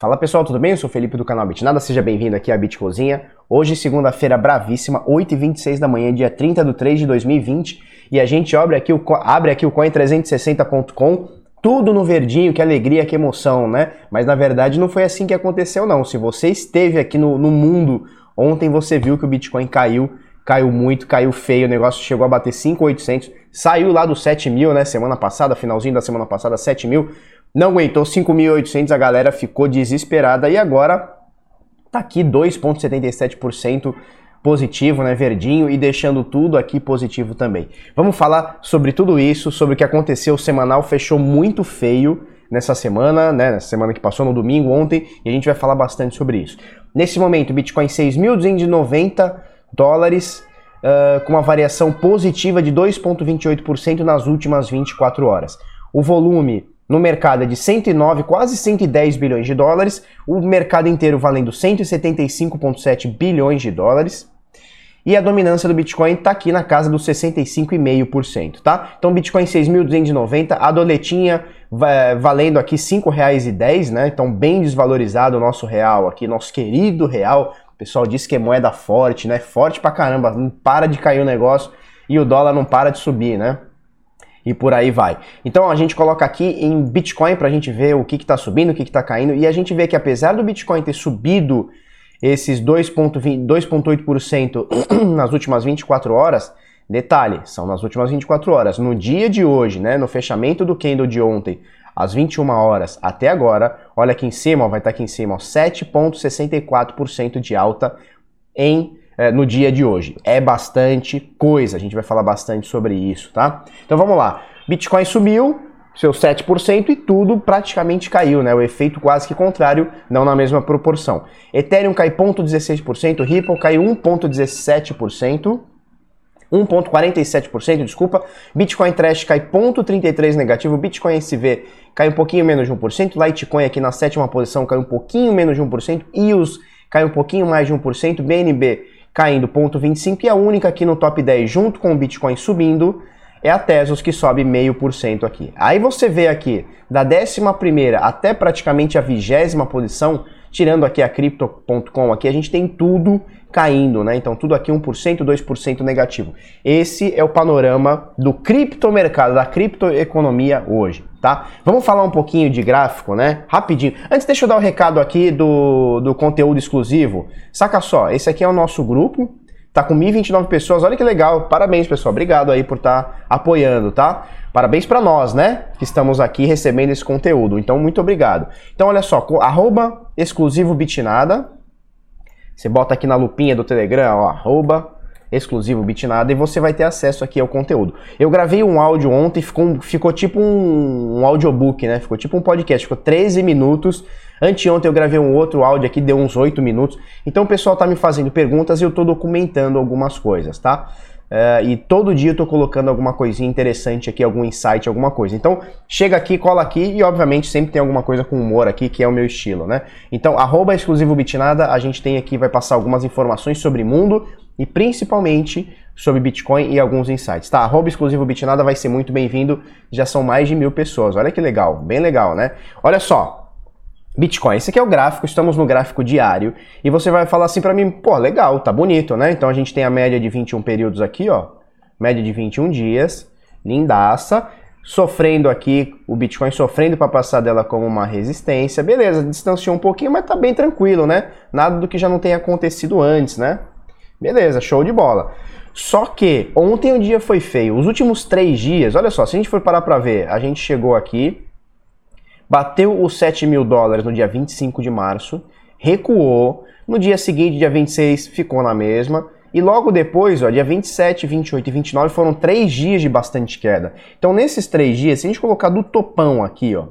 Fala pessoal, tudo bem? Eu sou o Felipe do canal Bitnada, seja bem-vindo aqui à Bitcozinha. Hoje, segunda-feira bravíssima, 8h26 da manhã, dia 30 de 3 de 2020, e a gente abre aqui o, abre aqui o coin360.com, tudo no verdinho, que alegria, que emoção, né? Mas na verdade não foi assim que aconteceu não. Se você esteve aqui no, no mundo, ontem você viu que o Bitcoin caiu, caiu muito, caiu feio, o negócio chegou a bater 5.800, saiu lá dos 7 mil, né, semana passada, finalzinho da semana passada, 7 mil, não aguentou 5.800, a galera ficou desesperada e agora tá aqui 2,77% positivo, né, verdinho, e deixando tudo aqui positivo também. Vamos falar sobre tudo isso, sobre o que aconteceu, o semanal fechou muito feio nessa semana, né, nessa semana que passou no domingo, ontem, e a gente vai falar bastante sobre isso. Nesse momento, Bitcoin 6.290 dólares, uh, com uma variação positiva de 2,28% nas últimas 24 horas. O volume no mercado é de 109, quase 110 bilhões de dólares, o mercado inteiro valendo 175,7 bilhões de dólares. E a dominância do Bitcoin está aqui na casa dos 65,5%, tá? Então Bitcoin 6.290, a doletinha valendo aqui R$ 5,10, né? Então bem desvalorizado o nosso real aqui, nosso querido real. O pessoal diz que é moeda forte, né? Forte pra caramba, não para de cair o negócio e o dólar não para de subir, né? E por aí vai. Então a gente coloca aqui em Bitcoin para a gente ver o que está subindo, o que está caindo, e a gente vê que apesar do Bitcoin ter subido esses 2,8% nas últimas 24 horas, detalhe, são nas últimas 24 horas. No dia de hoje, né, no fechamento do candle de ontem, às 21 horas até agora, olha aqui em cima, ó, vai estar tá aqui em cima, 7,64% de alta em é, no dia de hoje. É bastante coisa, a gente vai falar bastante sobre isso, tá? Então vamos lá. Bitcoin subiu, seus 7% e tudo praticamente caiu, né? O efeito quase que contrário, não na mesma proporção. Ethereum cai 0,16%, Ripple cai 1,17%. 1,47%, desculpa. Bitcoin Trash cai 0,33% negativo. Bitcoin SV cai um pouquinho menos de 1%. Litecoin aqui na sétima posição cai um pouquinho menos de 1%. EOS cai um pouquinho mais de 1%. BNB caindo 0,25% e a única aqui no top 10 junto com o Bitcoin subindo é a Tesos que sobe meio por cento aqui. Aí você vê aqui da 11 até praticamente a vigésima posição, tirando aqui a Crypto.com aqui, a gente tem tudo caindo, né? Então tudo aqui 1%, 2% negativo. Esse é o panorama do criptomercado, da criptoeconomia hoje, tá? Vamos falar um pouquinho de gráfico, né? Rapidinho. Antes deixa eu dar o um recado aqui do, do conteúdo exclusivo. Saca só, esse aqui é o nosso grupo, tá com 1029 pessoas, olha que legal. Parabéns, pessoal. Obrigado aí por estar tá apoiando, tá? Parabéns para nós, né? Que estamos aqui recebendo esse conteúdo. Então, muito obrigado. Então, olha só, arroba exclusivo bitnada, você bota aqui na lupinha do Telegram, ó, arroba exclusivo Bitnada e você vai ter acesso aqui ao conteúdo. Eu gravei um áudio ontem, ficou, ficou tipo um, um audiobook, né? Ficou tipo um podcast, ficou 13 minutos. Anteontem eu gravei um outro áudio aqui, deu uns 8 minutos. Então o pessoal tá me fazendo perguntas e eu tô documentando algumas coisas, tá? Uh, e todo dia eu tô colocando alguma coisinha interessante aqui, algum insight, alguma coisa. Então, chega aqui, cola aqui e, obviamente, sempre tem alguma coisa com humor aqui, que é o meu estilo, né? Então, arroba exclusivo Bitnada, a gente tem aqui, vai passar algumas informações sobre mundo e principalmente sobre Bitcoin e alguns insights. Tá, arroba exclusivo Bitnada vai ser muito bem-vindo, já são mais de mil pessoas. Olha que legal, bem legal, né? Olha só, Bitcoin. Esse aqui é o gráfico, estamos no gráfico diário. E você vai falar assim para mim, pô, legal, tá bonito, né? Então a gente tem a média de 21 períodos aqui, ó. Média de 21 dias, lindaça. Sofrendo aqui, o Bitcoin sofrendo para passar dela como uma resistência. Beleza, distanciou um pouquinho, mas tá bem tranquilo, né? Nada do que já não tenha acontecido antes, né? Beleza, show de bola. Só que ontem o dia foi feio. Os últimos três dias, olha só, se a gente for parar para ver, a gente chegou aqui, bateu os 7 mil dólares no dia 25 de março, recuou, no dia seguinte, dia 26, ficou na mesma, e logo depois, ó, dia 27, 28 e 29 foram três dias de bastante queda. Então, nesses três dias, se a gente colocar do topão aqui, ó.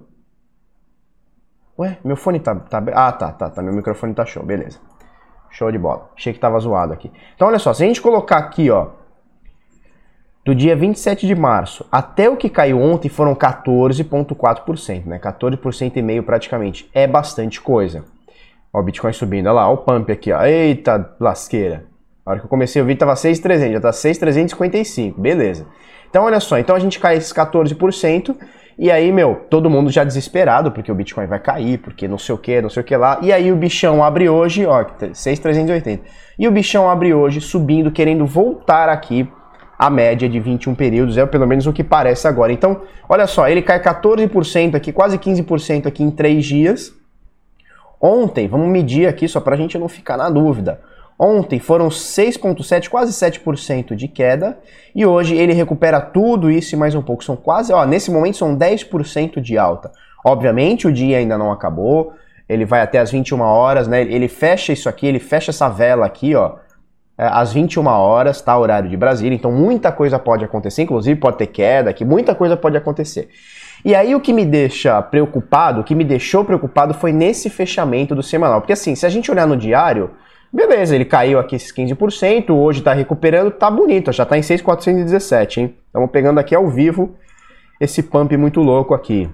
Ué, meu fone tá, tá. Ah, tá, tá, tá. Meu microfone tá show, beleza. Show de bola. Achei que tava zoado aqui. Então, olha só, se a gente colocar aqui, ó, do dia 27 de março até o que caiu ontem foram 14,4%, né? 14% e meio praticamente. É bastante coisa. Ó, o Bitcoin subindo, olha lá, ó o pump aqui, ó. Eita lasqueira. A hora que eu comecei a ver tava 6,300, já tá 6,355, beleza. Então olha só, então a gente cai esses 14% E aí, meu, todo mundo já desesperado, porque o Bitcoin vai cair, porque não sei o que, não sei o que lá. E aí o bichão abre hoje, ó, 6,380. E o bichão abre hoje subindo, querendo voltar aqui a média de 21 períodos, é pelo menos o que parece agora. Então, olha só, ele cai 14% aqui, quase 15% aqui em 3 dias. Ontem, vamos medir aqui só para a gente não ficar na dúvida. Ontem foram 6,7%, quase 7% de queda, e hoje ele recupera tudo isso e mais um pouco. São quase, ó, nesse momento são 10% de alta. Obviamente o dia ainda não acabou, ele vai até as 21 horas, né? Ele fecha isso aqui, ele fecha essa vela aqui, ó, às 21 horas, tá? Horário de Brasília. Então muita coisa pode acontecer, inclusive pode ter queda aqui, muita coisa pode acontecer. E aí o que me deixa preocupado, o que me deixou preocupado foi nesse fechamento do semanal. Porque assim, se a gente olhar no diário, beleza, ele caiu aqui esses 15%, hoje tá recuperando, tá bonito, já tá em 6,417, hein? Estamos pegando aqui ao vivo esse pump muito louco aqui.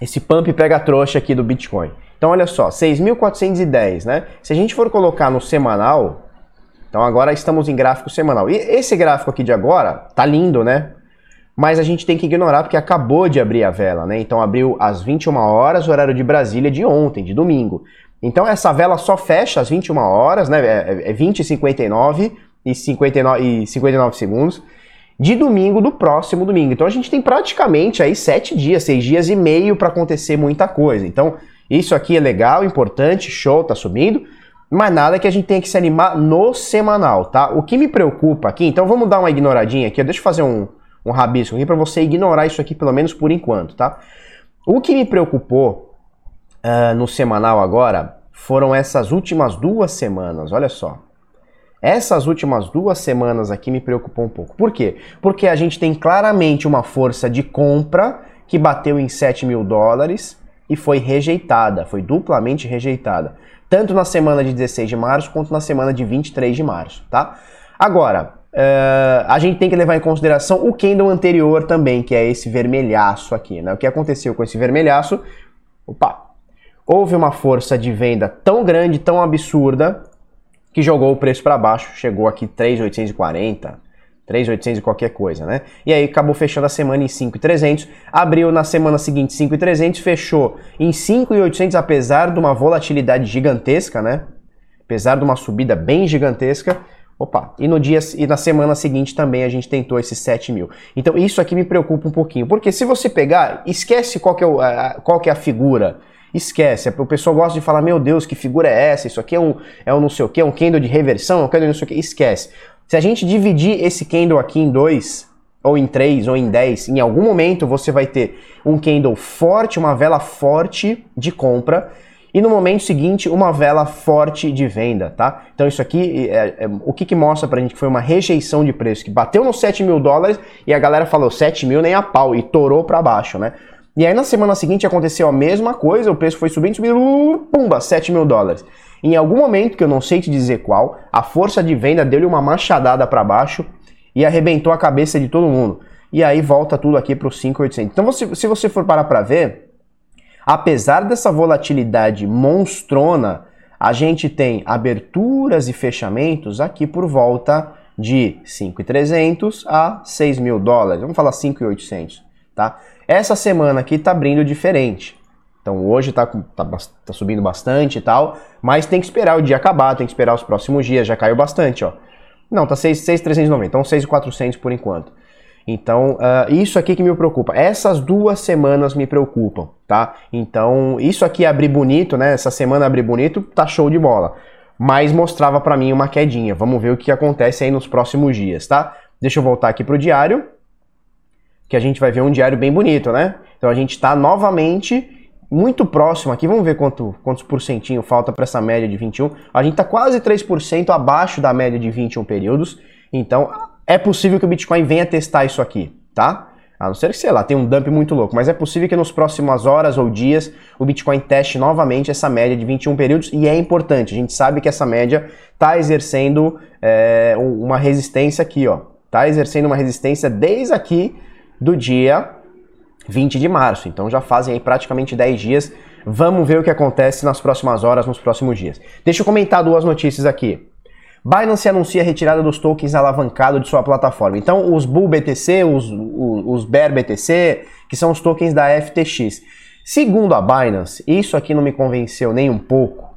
Esse pump pega trouxa aqui do Bitcoin. Então olha só, 6.410, né? Se a gente for colocar no semanal, então agora estamos em gráfico semanal. E esse gráfico aqui de agora tá lindo, né? Mas a gente tem que ignorar porque acabou de abrir a vela, né? Então abriu às 21 horas, horário de Brasília de ontem, de domingo. Então essa vela só fecha às 21 horas, né? É, é 20 e 59 e 59, e 59 segundos de domingo do próximo domingo. Então a gente tem praticamente aí sete dias, seis dias e meio para acontecer muita coisa. Então isso aqui é legal, importante, show, tá subindo. Mas nada que a gente tenha que se animar no semanal, tá? O que me preocupa aqui, então vamos dar uma ignoradinha aqui, deixa eu fazer um, um rabisco aqui para você ignorar isso aqui pelo menos por enquanto, tá? O que me preocupou uh, no semanal agora foram essas últimas duas semanas, olha só. Essas últimas duas semanas aqui me preocupou um pouco. Por quê? Porque a gente tem claramente uma força de compra que bateu em 7 mil dólares e foi rejeitada, foi duplamente rejeitada tanto na semana de 16 de março quanto na semana de 23 de março, tá? Agora, uh, a gente tem que levar em consideração o candle anterior também, que é esse vermelhaço aqui, né? O que aconteceu com esse vermelhaço? Opa! Houve uma força de venda tão grande, tão absurda, que jogou o preço para baixo, chegou aqui 3.840, 3.800 e qualquer coisa, né? E aí acabou fechando a semana em 5.300, abriu na semana seguinte 5.300, fechou em 5.800 apesar de uma volatilidade gigantesca, né? Apesar de uma subida bem gigantesca. Opa, e no dia e na semana seguinte também a gente tentou esses 7 mil. Então isso aqui me preocupa um pouquinho, porque se você pegar, esquece qual que é, o, qual que é a figura. Esquece, o pessoal gosta de falar, meu Deus, que figura é essa? Isso aqui é um, é um não sei o que, é um candle de reversão, é um candle não sei o que. Esquece. Se a gente dividir esse candle aqui em dois, ou em três, ou em dez, em algum momento você vai ter um candle forte, uma vela forte de compra, e no momento seguinte uma vela forte de venda, tá? Então isso aqui, é, é, o que, que mostra pra gente que foi uma rejeição de preço, que bateu nos 7 mil dólares e a galera falou 7 mil nem a pau, e torou para baixo, né? E aí na semana seguinte aconteceu a mesma coisa, o preço foi subindo, subindo, pumba, 7 mil dólares. Em algum momento, que eu não sei te dizer qual, a força de venda deu-lhe uma machadada para baixo e arrebentou a cabeça de todo mundo. E aí volta tudo aqui para os 5,800. Então, você, se você for parar para ver, apesar dessa volatilidade monstrona, a gente tem aberturas e fechamentos aqui por volta de 5,300 a 6 mil dólares. Vamos falar 5,800, tá? Essa semana aqui tá abrindo diferente. Então hoje está tá, tá subindo bastante e tal, mas tem que esperar o dia acabar, tem que esperar os próximos dias, já caiu bastante, ó. Não, tá 6,390, então 6,400 por enquanto. Então, uh, isso aqui que me preocupa. Essas duas semanas me preocupam, tá? Então, isso aqui abrir bonito, né? Essa semana abrir bonito, tá show de bola. Mas mostrava para mim uma quedinha. Vamos ver o que acontece aí nos próximos dias, tá? Deixa eu voltar aqui pro diário, que a gente vai ver um diário bem bonito, né? Então, a gente está novamente muito próximo aqui, vamos ver quanto, quantos porcentinho falta para essa média de 21. A gente está quase 3% abaixo da média de 21 períodos, então é possível que o Bitcoin venha testar isso aqui, tá? A não ser que, sei lá, tenha um dump muito louco, mas é possível que nos próximas horas ou dias o Bitcoin teste novamente essa média de 21 períodos e é importante. A gente sabe que essa média está exercendo é, uma resistência aqui, ó. Está exercendo uma resistência desde aqui do dia 20 de março. Então já fazem aí praticamente 10 dias. Vamos ver o que acontece nas próximas horas, nos próximos dias. Deixa eu comentar duas notícias aqui. Binance anuncia a retirada dos tokens alavancados de sua plataforma. Então, os Bull BTC, os, os, Bear BTC, que são os tokens da FTX. Segundo a Binance, isso aqui não me convenceu nem um pouco.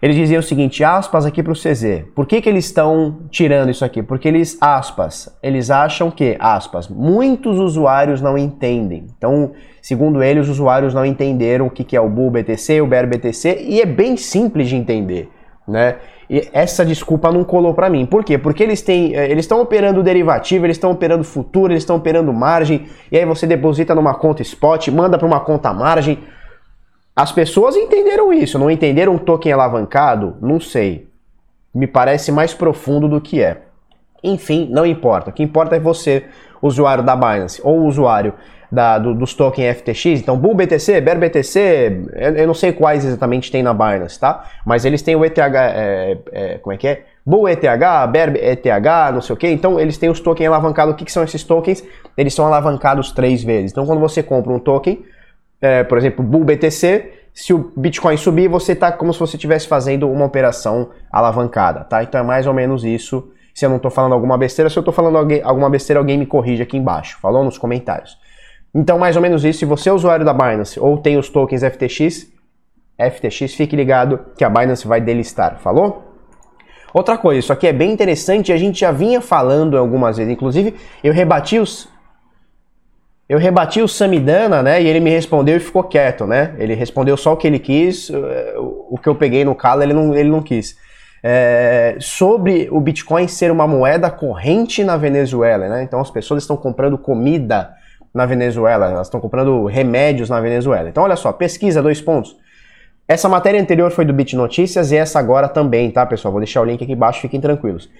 Ele dizia o seguinte, aspas aqui para o CZ. Por que, que eles estão tirando isso aqui? Porque eles, aspas, eles acham que, aspas, muitos usuários não entendem. Então, segundo ele, os usuários não entenderam o que, que é o Bull BTC, o Bear BTC, e é bem simples de entender, né? E essa desculpa não colou para mim. Por quê? Porque eles têm, eh, eles estão operando derivativo, eles estão operando futuro, eles estão operando margem, e aí você deposita numa conta spot, manda para uma conta margem. As pessoas entenderam isso, não entenderam um token alavancado? Não sei. Me parece mais profundo do que é. Enfim, não importa. O que importa é você, usuário da Binance ou usuário da, do, dos tokens FTX. Então, Bull BTC, Bear BTC, eu, eu, não sei quais exatamente tem na Binance, tá? Mas eles têm o ETH, é, é, como é que é? Bull ETH, Bear ETH, não sei o que. Então, eles têm os tokens alavancados. O que, que são esses tokens? Eles são alavancados três vezes. Então, quando você compra um token, é, por exemplo, Bull BTC, se o Bitcoin subir, você está como se você estivesse fazendo uma operação alavancada, tá? Então é mais ou menos isso. Se eu não estou falando alguma besteira, se eu estou falando alguma besteira, alguém me corrige aqui embaixo. Falou nos comentários. Então, mais ou menos isso. Se você é usuário da Binance ou tem os tokens FTX, FTX, fique ligado que a Binance vai delistar. Falou? Outra coisa, isso aqui é bem interessante, a gente já vinha falando algumas vezes. Inclusive, eu rebati os. Eu rebati o Samidana, né? E ele me respondeu e ficou quieto, né? Ele respondeu só o que ele quis, eh, o que eu peguei no calo ele não, ele não quis. É, sobre o Bitcoin ser uma moeda corrente na Venezuela, né? Então as pessoas estão comprando comida na Venezuela, elas estão comprando remédios na Venezuela. Então, olha só, pesquisa, dois pontos. Essa matéria anterior foi do Bit Notícias e essa agora também, tá, pessoal? Vou deixar o link aqui embaixo, fiquem tranquilos.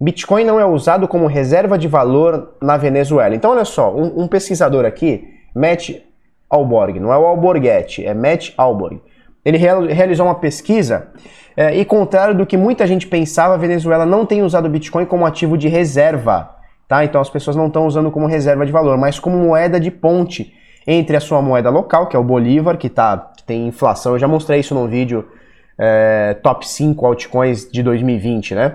Bitcoin não é usado como reserva de valor na Venezuela. Então, olha só, um, um pesquisador aqui, Matt Alborg, não é o Alborguete, é Matt Alborg. Ele realizou uma pesquisa é, e, contrário do que muita gente pensava, a Venezuela não tem usado o Bitcoin como ativo de reserva Tá? Então as pessoas não estão usando como reserva de valor, mas como moeda de ponte entre a sua moeda local, que é o Bolívar, que, tá, que tem inflação. Eu já mostrei isso num vídeo é, top 5 altcoins de 2020, né?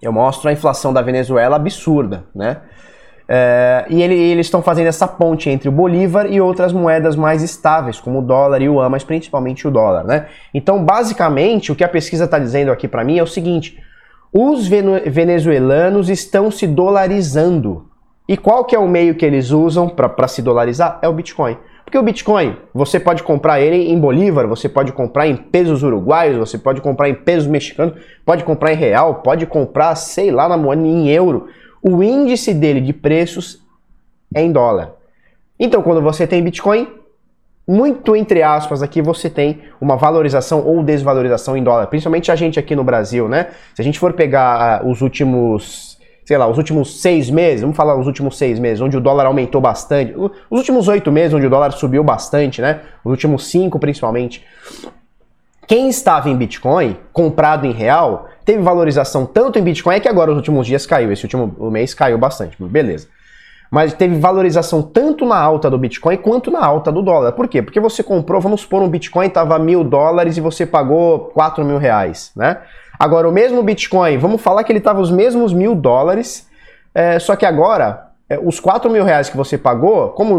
Eu mostro a inflação da Venezuela absurda, né? É, e ele, eles estão fazendo essa ponte entre o Bolívar e outras moedas mais estáveis, como o dólar e o yuan, mas principalmente o dólar, né? Então, basicamente, o que a pesquisa está dizendo aqui para mim é o seguinte: os venezuelanos estão se dolarizando. E qual que é o meio que eles usam para se dolarizar? É o Bitcoin. Porque o Bitcoin, você pode comprar ele em Bolívar, você pode comprar em pesos uruguaios, você pode comprar em pesos mexicanos, pode comprar em real, pode comprar, sei lá, na moeda em euro. O índice dele de preços é em dólar. Então, quando você tem Bitcoin, muito entre aspas aqui você tem uma valorização ou desvalorização em dólar, principalmente a gente aqui no Brasil, né? Se a gente for pegar uh, os últimos, sei lá, os últimos seis meses, vamos falar os últimos seis meses, onde o dólar aumentou bastante, os últimos oito meses, onde o dólar subiu bastante, né? Os últimos cinco principalmente. Quem estava em Bitcoin, comprado em real, teve valorização tanto em Bitcoin é que agora os últimos dias caiu, esse último mês caiu bastante, beleza mas teve valorização tanto na alta do Bitcoin quanto na alta do dólar. Por quê? Porque você comprou, vamos supor, um Bitcoin estava mil dólares e você pagou quatro mil reais, né? Agora, o mesmo Bitcoin, vamos falar que ele estava os mesmos mil dólares, é, só que agora, é, os quatro mil reais que você pagou, como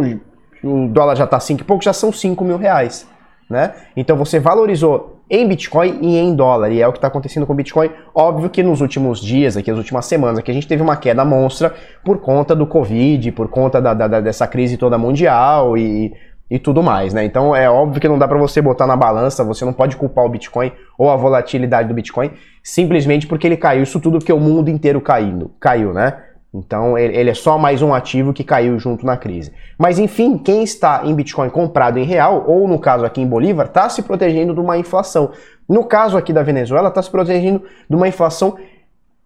o dólar já está cinco e pouco, já são cinco mil reais, né? Então você valorizou em Bitcoin e em dólar. E é o que está acontecendo com o Bitcoin. Óbvio que nos últimos dias, aqui, as últimas semanas, aqui a gente teve uma queda monstra por conta do Covid, por conta da, da, dessa crise toda mundial e, e tudo mais, né? Então é óbvio que não dá para você botar na balança, você não pode culpar o Bitcoin ou a volatilidade do Bitcoin simplesmente porque ele caiu. Isso tudo que o mundo inteiro caindo, caiu, né? Então ele é só mais um ativo que caiu junto na crise. Mas enfim, quem está em Bitcoin comprado em real, ou no caso aqui em Bolívar, está se protegendo de uma inflação. No caso aqui da Venezuela, está se protegendo de uma inflação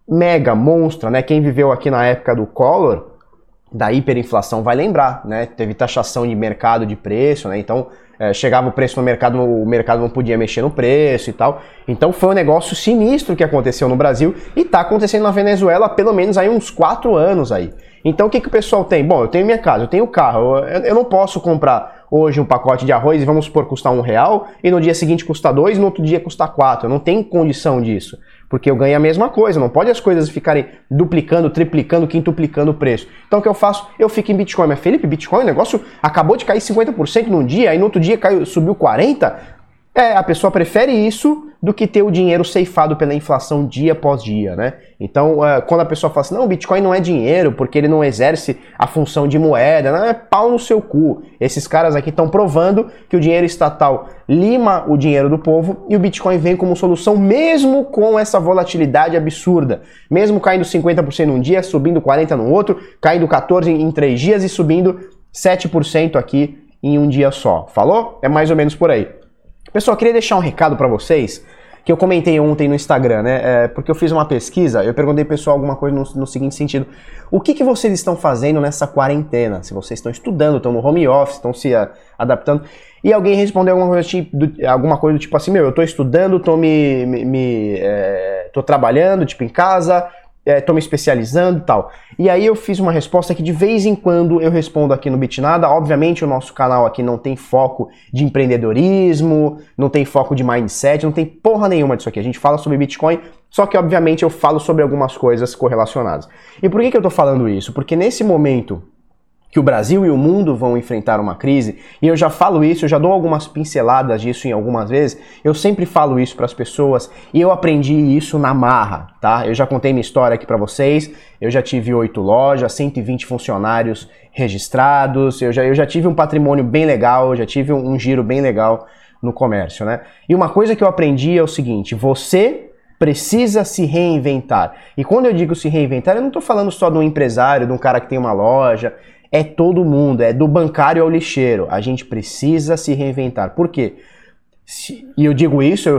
mega, monstra, né? Quem viveu aqui na época do Collor, da hiperinflação, vai lembrar, né? Teve taxação de mercado de preço, né? Então é, chegava o preço no mercado, o mercado não podia mexer no preço e tal. Então foi um negócio sinistro que aconteceu no Brasil e está acontecendo na Venezuela há pelo menos aí uns 4 anos aí. Então o que, que o pessoal tem? Bom, eu tenho minha casa, eu tenho carro, eu, eu não posso comprar hoje um pacote de arroz e vamos supor custar um real e no dia seguinte custar dois no outro dia custar quatro. Eu não tenho condição disso. Porque eu ganho a mesma coisa, não pode as coisas ficarem duplicando, triplicando, quintuplicando o preço. Então o que eu faço? Eu fico em Bitcoin. Mas Felipe, Bitcoin, o negócio acabou de cair 50% num dia, aí no outro dia caiu, subiu 40%. É, a pessoa prefere isso do que ter o dinheiro ceifado pela inflação dia após dia, né? Então, uh, quando a pessoa fala assim, não, o Bitcoin não é dinheiro porque ele não exerce a função de moeda, não é pau no seu cu. Esses caras aqui estão provando que o dinheiro estatal lima o dinheiro do povo e o Bitcoin vem como solução mesmo com essa volatilidade absurda. Mesmo caindo 50% num dia, subindo 40% no outro, caindo 14% em 3 dias e subindo 7% aqui em um dia só. Falou? É mais ou menos por aí. Pessoal, queria deixar um recado para vocês que eu comentei ontem no Instagram, né? É, porque eu fiz uma pesquisa, eu perguntei pessoal alguma coisa no, no seguinte sentido: o que, que vocês estão fazendo nessa quarentena? Se vocês estão estudando, estão no home office, estão se a, adaptando. E alguém respondeu alguma coisa, tipo, do, alguma coisa do tipo assim: meu, eu estou estudando, estou me, me, me é, tô trabalhando, tipo, em casa, estou é, me especializando e tal. E aí eu fiz uma resposta que de vez em quando eu respondo aqui no Bitnada. Obviamente o nosso canal aqui não tem foco de empreendedorismo, não tem foco de mindset, não tem porra nenhuma disso aqui. A gente fala sobre Bitcoin, só que obviamente eu falo sobre algumas coisas correlacionadas. E por que, que eu estou falando isso? Porque nesse momento que o Brasil e o mundo vão enfrentar uma crise, e eu já falo isso, eu já dou algumas pinceladas disso em algumas vezes, eu sempre falo isso para as pessoas e eu aprendi isso na marra, tá? Eu já contei minha história aqui para vocês, eu já tive oito lojas, 120 funcionários registrados, eu já, eu já tive um patrimônio bem legal, eu já tive um, um giro bem legal no comércio, né? E uma coisa que eu aprendi é o seguinte, você precisa se reinventar. E quando eu digo se reinventar, eu não estou falando só de um empresário, de um cara que tem uma loja, é todo mundo, é do bancário ao lixeiro. A gente precisa se reinventar. Por quê? e eu digo isso, eu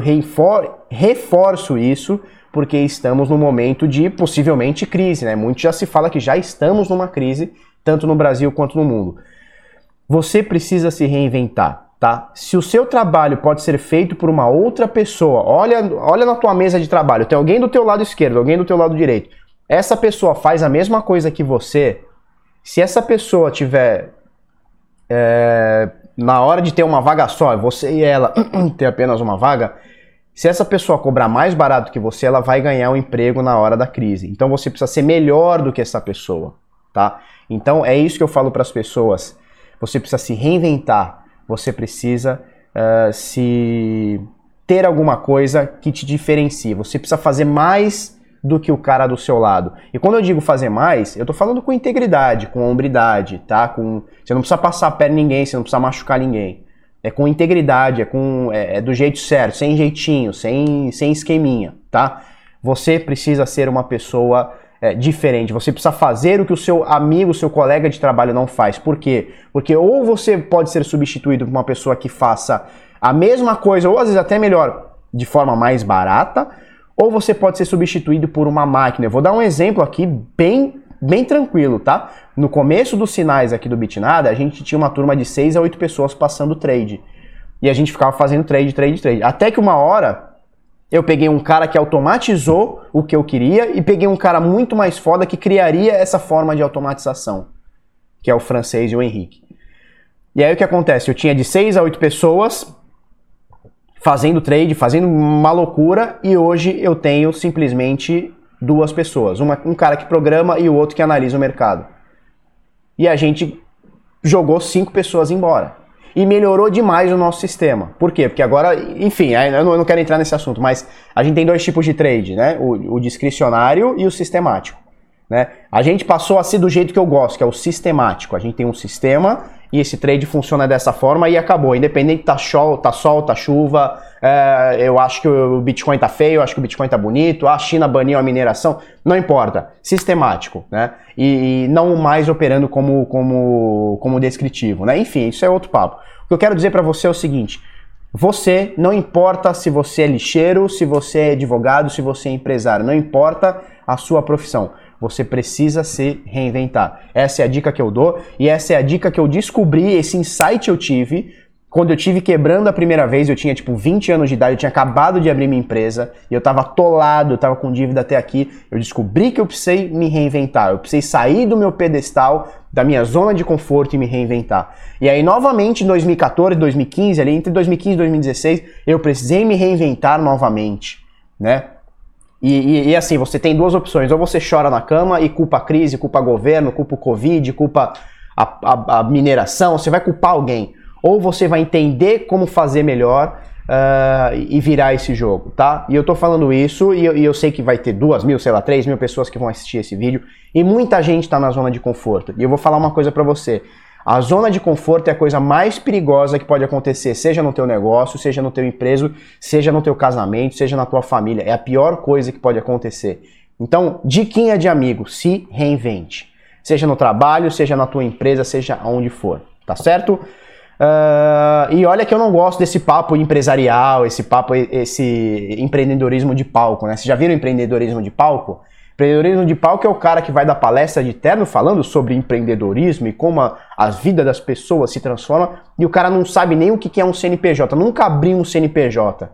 reforço isso, porque estamos num momento de possivelmente crise, né? Muito já se fala que já estamos numa crise, tanto no Brasil quanto no mundo. Você precisa se reinventar, tá? Se o seu trabalho pode ser feito por uma outra pessoa, olha, olha na tua mesa de trabalho, tem alguém do teu lado esquerdo, alguém do teu lado direito. Essa pessoa faz a mesma coisa que você, se essa pessoa tiver é, na hora de ter uma vaga só, você e ela ter apenas uma vaga, se essa pessoa cobrar mais barato que você, ela vai ganhar um emprego na hora da crise. Então você precisa ser melhor do que essa pessoa, tá? Então é isso que eu falo para as pessoas. Você precisa se reinventar. Você precisa uh, se ter alguma coisa que te diferencie. Você precisa fazer mais do que o cara do seu lado. E quando eu digo fazer mais, eu tô falando com integridade, com hombridade, tá? Com você não precisa passar a perna em ninguém, você não precisa machucar ninguém. É com integridade, é com é, é do jeito certo, sem jeitinho, sem sem esqueminha, tá? Você precisa ser uma pessoa é, diferente. Você precisa fazer o que o seu amigo, seu colega de trabalho não faz. Por quê? Porque ou você pode ser substituído por uma pessoa que faça a mesma coisa, ou às vezes até melhor, de forma mais barata, ou você pode ser substituído por uma máquina. Eu vou dar um exemplo aqui bem bem tranquilo, tá? No começo dos sinais aqui do Bitnada, a gente tinha uma turma de 6 a 8 pessoas passando trade. E a gente ficava fazendo trade, trade, trade. Até que uma hora eu peguei um cara que automatizou o que eu queria e peguei um cara muito mais foda que criaria essa forma de automatização, que é o francês e o Henrique. E aí o que acontece? Eu tinha de 6 a 8 pessoas fazendo trade, fazendo uma loucura, e hoje eu tenho simplesmente duas pessoas. Uma, um cara que programa e o outro que analisa o mercado. E a gente jogou cinco pessoas embora. E melhorou demais o nosso sistema. Por quê? Porque agora, enfim, eu não, quero entrar nesse assunto, mas a gente tem dois tipos de trade, né? O, o discricionário e o sistemático. Né? A gente passou a ser do jeito que eu gosto, que é o sistemático. A gente tem um sistema e esse trade funciona dessa forma e acabou. Independente tá sol, tá sol, tá chuva, é, eu acho que o Bitcoin tá feio, eu acho que o Bitcoin tá bonito, a China baniu a mineração, não importa. Sistemático, né? E, e não mais operando como, como, como descritivo, né? Enfim, isso é outro papo. O que eu quero dizer para você é o seguinte. Você, não importa se você é lixeiro, se você é advogado, se você é empresário, não importa a sua profissão. Você precisa se reinventar. Essa é a dica que eu dou e essa é a dica que eu descobri, esse insight eu tive quando eu tive quebrando a primeira vez, eu tinha tipo 20 anos de idade, eu tinha acabado de abrir minha empresa e eu tava atolado, eu tava com dívida até aqui. Eu descobri que eu precisei me reinventar, eu precisei sair do meu pedestal, da minha zona de conforto e me reinventar. E aí, novamente, em 2014, 2015, ali entre 2015 e 2016, eu precisei me reinventar novamente, né? E, e, e, assim, você tem duas opções. Ou você chora na cama e culpa a crise, culpa o governo, culpa o Covid, culpa a, a, a mineração, você vai culpar alguém. Ou você vai entender como fazer melhor uh, e virar esse jogo, tá? E eu tô falando isso e eu, e eu, sei que vai ter duas mil, sei lá, três mil pessoas que vão assistir esse vídeo e muita gente tá na zona de conforto. E eu vou falar uma coisa para você. A zona de conforto é a coisa mais perigosa que pode acontecer, seja no teu negócio, seja no teu emprego, seja no teu casamento, seja na tua família. É a pior coisa que pode acontecer. Então, diquinha de amigo, se reinvente. Seja no trabalho, seja na tua empresa, seja onde for. Tá certo? Uh, e olha que eu não gosto desse papo empresarial, esse papo, esse empreendedorismo de palco, né? Vocês já viram empreendedorismo de palco? Empreendedorismo de palco é o cara que vai dar palestra de terno falando sobre empreendedorismo e como a, a vida das pessoas se transforma e o cara não sabe nem o que é um CNPJ, nunca abriu um CNPJ.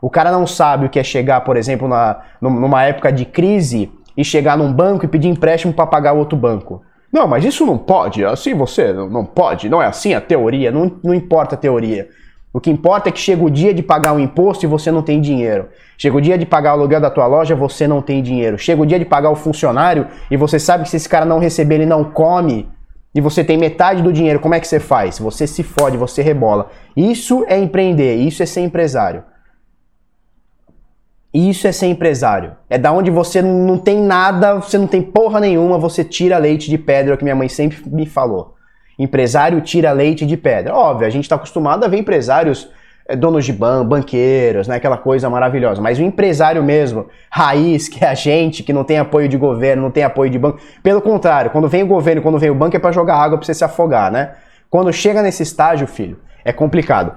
O cara não sabe o que é chegar, por exemplo, na, numa época de crise e chegar num banco e pedir empréstimo para pagar o outro banco. Não, mas isso não pode, assim você não pode, não é assim a teoria, não, não importa a teoria. O que importa é que chega o dia de pagar um imposto e você não tem dinheiro. Chega o dia de pagar o aluguel da tua loja, você não tem dinheiro. Chega o dia de pagar o funcionário e você sabe que se esse cara não receber, ele não come. E você tem metade do dinheiro, como é que você faz? Você se fode, você rebola. Isso é empreender, isso é ser empresário. Isso é ser empresário. É da onde você não tem nada, você não tem porra nenhuma, você tira leite de pedra, é o que minha mãe sempre me falou. Empresário tira leite de pedra. Óbvio, a gente está acostumado a ver empresários é, donos de ban, banqueiros, né, aquela coisa maravilhosa. Mas o empresário mesmo, raiz, que é a gente, que não tem apoio de governo, não tem apoio de banco. Pelo contrário, quando vem o governo, quando vem o banco é para jogar água para você se afogar, né? Quando chega nesse estágio, filho, é complicado.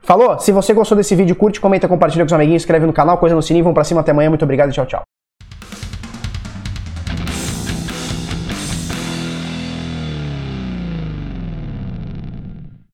Falou? Se você gostou desse vídeo, curte, comenta, compartilha com os amiguinhos, inscreve no canal, coisa no sininho, vamos pra cima, até amanhã, muito obrigado e tchau, tchau.